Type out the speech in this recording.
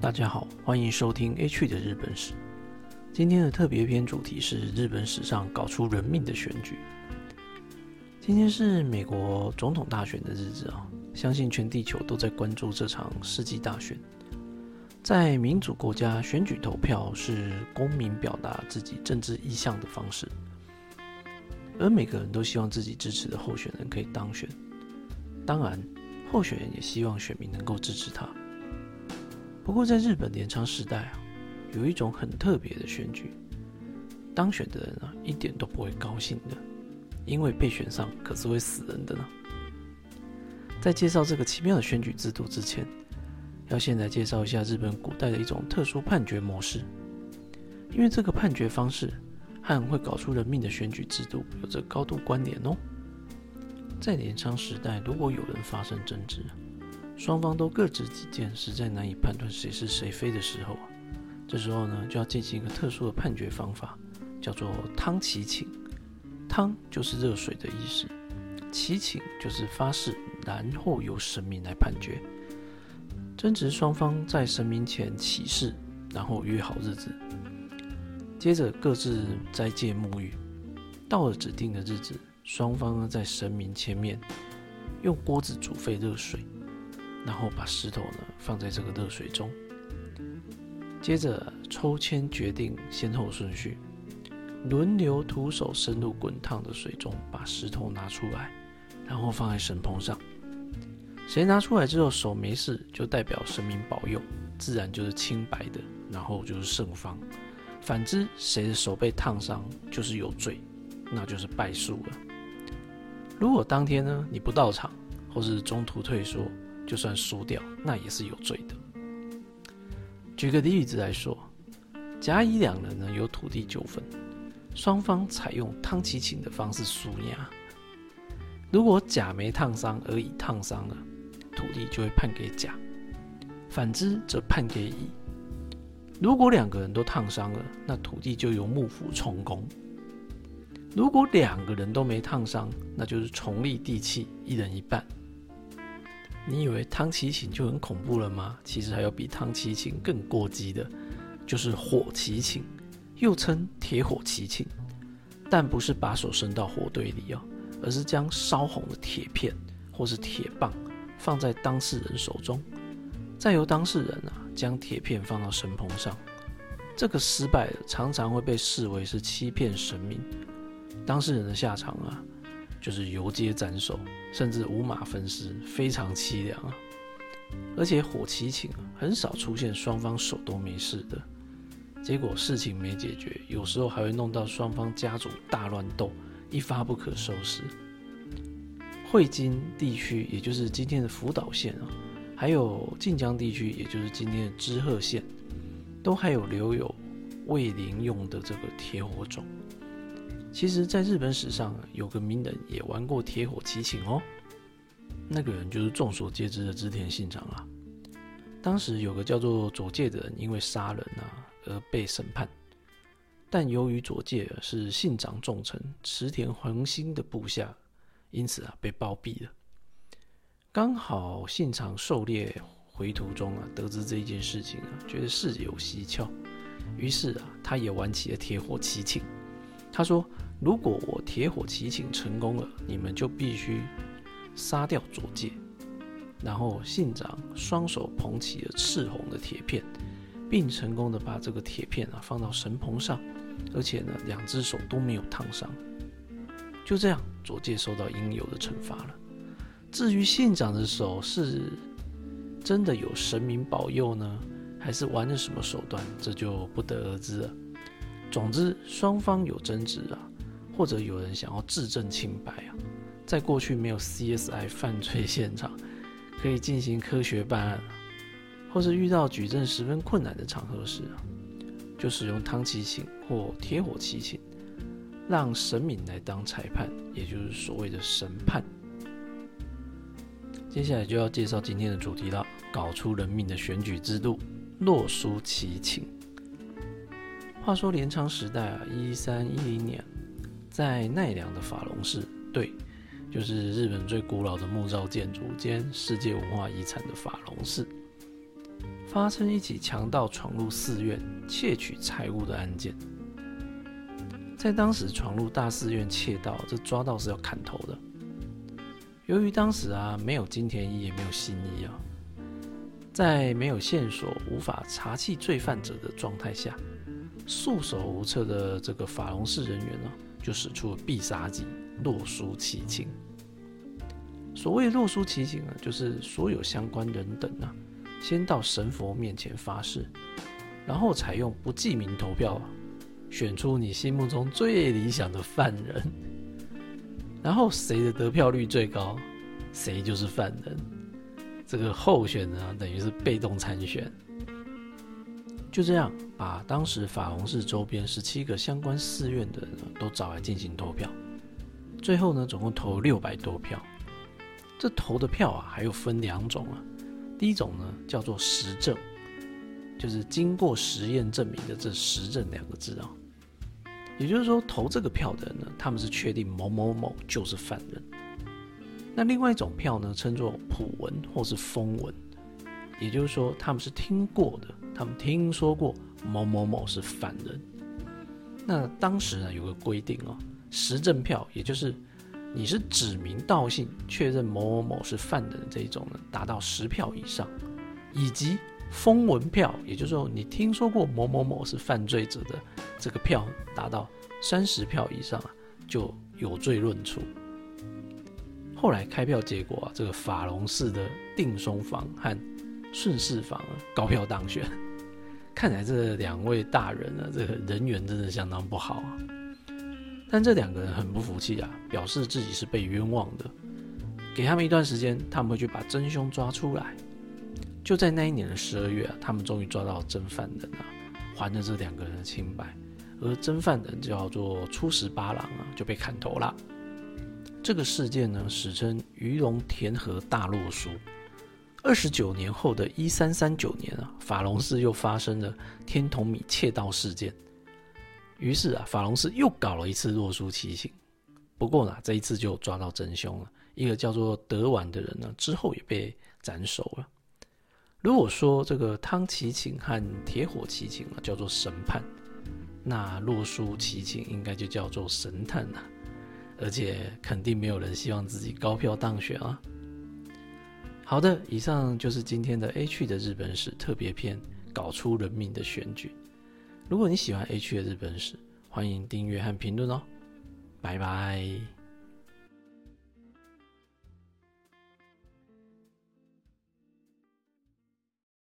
大家好，欢迎收听 H 的日本史。今天的特别篇主题是日本史上搞出人命的选举。今天是美国总统大选的日子啊，相信全地球都在关注这场世纪大选。在民主国家，选举投票是公民表达自己政治意向的方式，而每个人都希望自己支持的候选人可以当选。当然，候选人也希望选民能够支持他。不过，在日本镰仓时代啊，有一种很特别的选举，当选的人啊一点都不会高兴的，因为被选上可是会死人的呢。在介绍这个奇妙的选举制度之前，要先来介绍一下日本古代的一种特殊判决模式，因为这个判决方式和会搞出人命的选举制度有着高度关联哦。在镰仓时代，如果有人发生争执，双方都各执己见，实在难以判断谁是谁非的时候，这时候呢就要进行一个特殊的判决方法，叫做汤祈请。汤就是热水的意思，祈请就是发誓，然后由神明来判决。争执双方在神明前起誓，然后约好日子，接着各自斋戒沐浴。到了指定的日子，双方呢在神明前面用锅子煮沸热水。然后把石头呢放在这个热水中，接着抽签决定先后顺序，轮流徒手伸入滚烫的水中，把石头拿出来，然后放在神棚上。谁拿出来之后手没事，就代表神明保佑，自然就是清白的，然后就是胜方。反之，谁的手被烫伤，就是有罪，那就是败诉了。如果当天呢你不到场，或是中途退缩，就算输掉，那也是有罪的。举个例子来说，甲乙两人呢有土地纠纷，双方采用汤祈请的方式输压。如果甲没烫伤，而乙烫伤了，土地就会判给甲；反之则判给乙。如果两个人都烫伤了，那土地就由幕府充公；如果两个人都没烫伤，那就是重立地契，一人一半。你以为汤祈请就很恐怖了吗？其实还有比汤祈请更过激的，就是火祈请，又称铁火祈请，但不是把手伸到火堆里哦，而是将烧红的铁片或是铁棒放在当事人手中，再由当事人啊将铁片放到神棚上。这个失败了，常常会被视为是欺骗神明，当事人的下场啊。就是游街斩首，甚至五马分尸，非常凄凉啊！而且火祈请啊，很少出现双方手都没事的，结果事情没解决，有时候还会弄到双方家族大乱斗，一发不可收拾。汇金地区，也就是今天的福岛县啊，还有晋江地区，也就是今天的知鹤县，都还有留有卫灵用的这个铁火种。其实，在日本史上，有个名人也玩过铁火祈请哦。那个人就是众所皆知的织田信长啊。当时有个叫做左介的人，因为杀人啊而被审判，但由于左介是信长重臣池田恒兴的部下，因此啊被包庇了。刚好信长狩猎回途中啊，得知这一件事情啊，觉得事有蹊跷，于是啊，他也玩起了铁火祈请。他说：“如果我铁火祈请成功了，你们就必须杀掉左介。”然后信长双手捧起了赤红的铁片，并成功的把这个铁片啊放到神棚上，而且呢两只手都没有烫伤。就这样，左介受到应有的惩罚了。至于信长的手是真的有神明保佑呢，还是玩了什么手段，这就不得而知了。总之，双方有争执啊，或者有人想要自证清白啊，在过去没有 CSI 犯罪现场，可以进行科学办案，或是遇到举证十分困难的场合时啊，就使用汤祈请或铁火祈请，让神明来当裁判，也就是所谓的神判。接下来就要介绍今天的主题了，搞出人命的选举制度——洛书其请。话说镰仓时代啊，一三一零年，在奈良的法隆寺，对，就是日本最古老的木造建筑兼世界文化遗产的法隆寺。发生一起强盗闯入寺院窃取财物的案件。在当时闯入大寺院窃盗，这抓到是要砍头的。由于当时啊没有金田一也没有新一啊，在没有线索、无法查缉罪犯者的状态下，束手无策的这个法隆寺人员呢，就使出了必杀技——洛书奇情。所谓洛书奇情呢，就是所有相关人等啊。先到神佛面前发誓，然后采用不记名投票，选出你心目中最理想的犯人，然后谁的得票率最高，谁就是犯人。这个候选人啊，等于是被动参选。就这样，把当时法隆寺周边十七个相关寺院的人都找来进行投票，最后呢，总共投六百多票。这投的票啊，还有分两种啊。第一种呢，叫做实证，就是经过实验证明的这“实证”两个字啊。也就是说，投这个票的人呢，他们是确定某某某就是犯人。那另外一种票呢，称作普文或是风文，也就是说，他们是听过的，他们听说过某某某是犯人。那当时呢，有个规定哦，实证票，也就是。你是指名道姓确认某某某是犯人这一种呢，达到十票以上，以及风闻票，也就是说你听说过某某某是犯罪者的这个票达到三十票以上啊，就有罪论处。后来开票结果啊，这个法隆寺的定松房和顺势房高票当选，看来这两位大人呢，这个人缘真的相当不好啊。但这两个人很不服气啊，表示自己是被冤枉的。给他们一段时间，他们会去把真凶抓出来。就在那一年的十二月啊，他们终于抓到真犯人啊，还了这两个人的清白。而真犯人叫做初十八郎啊，就被砍头了。这个事件呢，史称鱼龙田河大洛书。二十九年后的一三三九年啊，法隆寺又发生了天童米窃盗事件。于是啊，法隆寺又搞了一次洛书奇情，不过呢，这一次就抓到真凶了，一个叫做德丸的人呢，之后也被斩首了。如果说这个汤奇情和铁火奇情啊叫做神判，那洛书奇情应该就叫做神探了，而且肯定没有人希望自己高票当选啊。好的，以上就是今天的 H 的日本史特别篇，搞出人命的选举。如果你喜欢 H 的日本史，欢迎订阅和评论哦，拜拜。